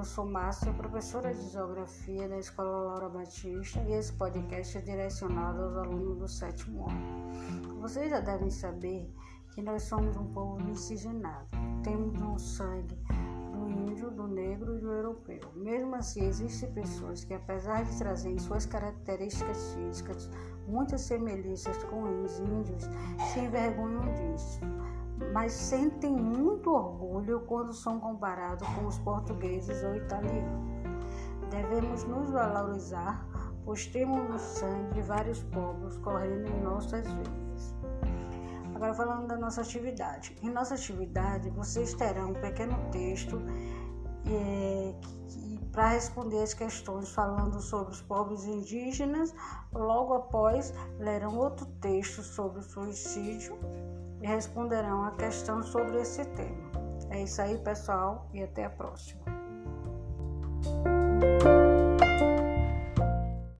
eu sou Márcia, professora de Geografia da Escola Laura Batista e esse podcast é direcionado aos alunos do sétimo ano. Vocês já devem saber que nós somos um povo miscigenado. Temos um sangue do índio, do negro e do europeu. Mesmo assim, existem pessoas que, apesar de trazerem suas características físicas muitas semelhanças com os índios, se envergonham disso mas sentem muito orgulho quando são comparados com os portugueses ou italianos. Devemos nos valorizar, pois temos no sangue de vários povos correndo em nossas veias. Agora falando da nossa atividade. Em nossa atividade, vocês terão um pequeno texto é, para responder as questões falando sobre os povos indígenas. Logo após, lerão outro texto sobre o suicídio e responderão a questão sobre esse tema. É isso aí, pessoal, e até a próxima.